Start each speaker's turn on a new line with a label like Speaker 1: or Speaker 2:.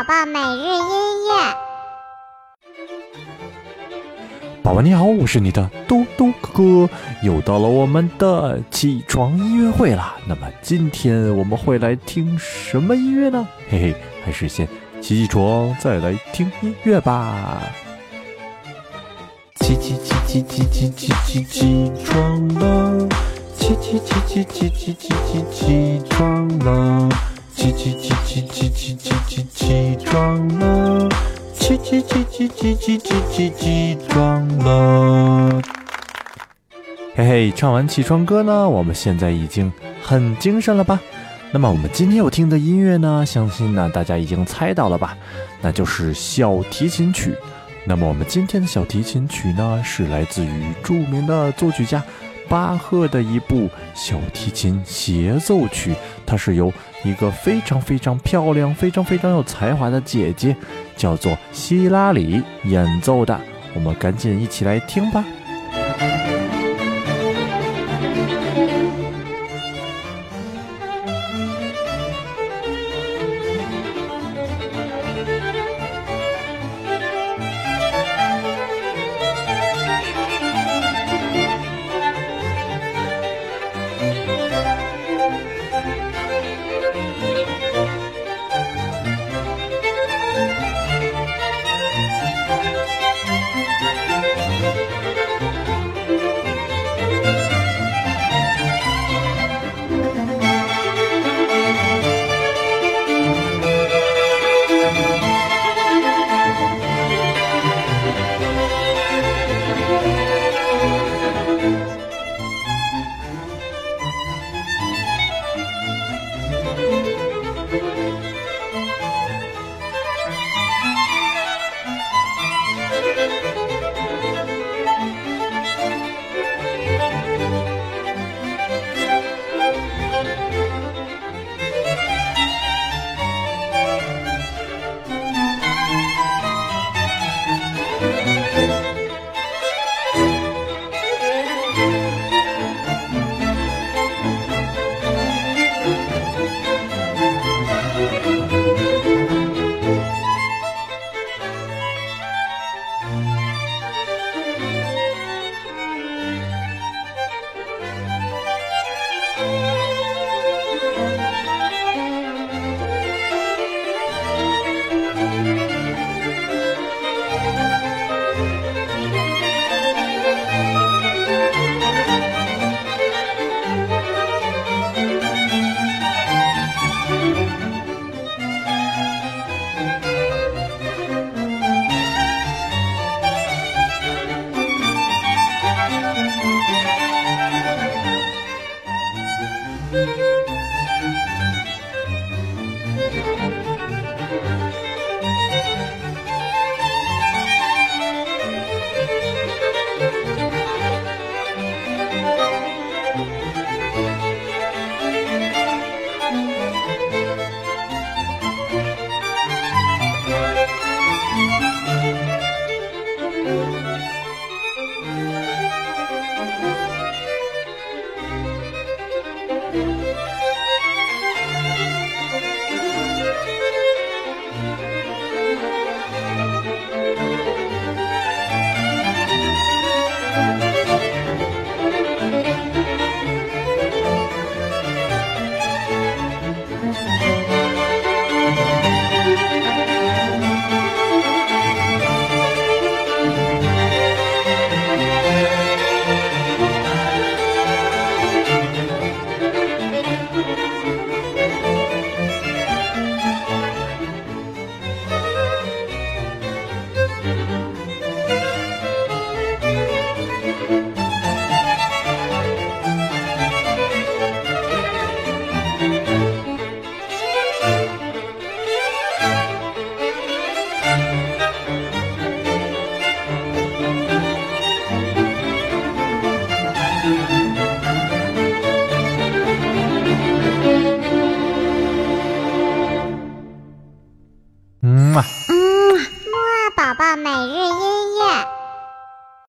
Speaker 1: 宝宝每日音乐。
Speaker 2: 宝宝你好，我是你的嘟嘟哥哥，又到了我们的起床音乐会啦。那么今天我们会来听什么音乐呢？嘿嘿，还是先起起床再来听音乐吧。起起起起起起起起起床了，起起起起起起起起起床了，起起起起起起起起起床了，起起起起起起起起起床了。嘿嘿，唱完起床歌呢，我们现在已经很精神了吧？那么我们今天要听的音乐呢，相信呢大家已经猜到了吧？那就是小提琴曲。那么我们今天的小提琴曲呢，是来自于著名的作曲家巴赫的一部小提琴协奏曲，它是由一个非常非常漂亮、非常非常有才华的姐姐，叫做希拉里演奏的。我们赶紧一起来听吧。Música 每日